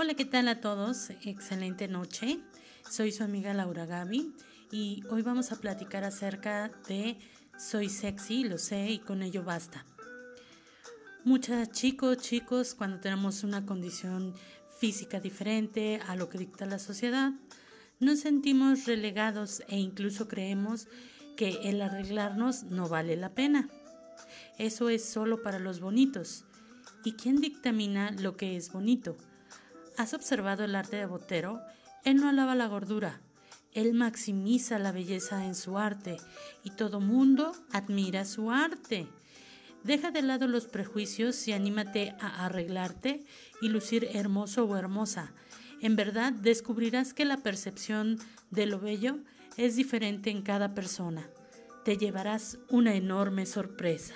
Hola, ¿qué tal a todos? Excelente noche. Soy su amiga Laura Gaby y hoy vamos a platicar acerca de soy sexy, lo sé y con ello basta. Muchas chicos, chicos, cuando tenemos una condición física diferente a lo que dicta la sociedad, nos sentimos relegados e incluso creemos que el arreglarnos no vale la pena. Eso es solo para los bonitos. ¿Y quién dictamina lo que es bonito? ¿Has observado el arte de Botero? Él no alaba la gordura, él maximiza la belleza en su arte y todo mundo admira su arte. Deja de lado los prejuicios y anímate a arreglarte y lucir hermoso o hermosa. En verdad descubrirás que la percepción de lo bello es diferente en cada persona. Te llevarás una enorme sorpresa.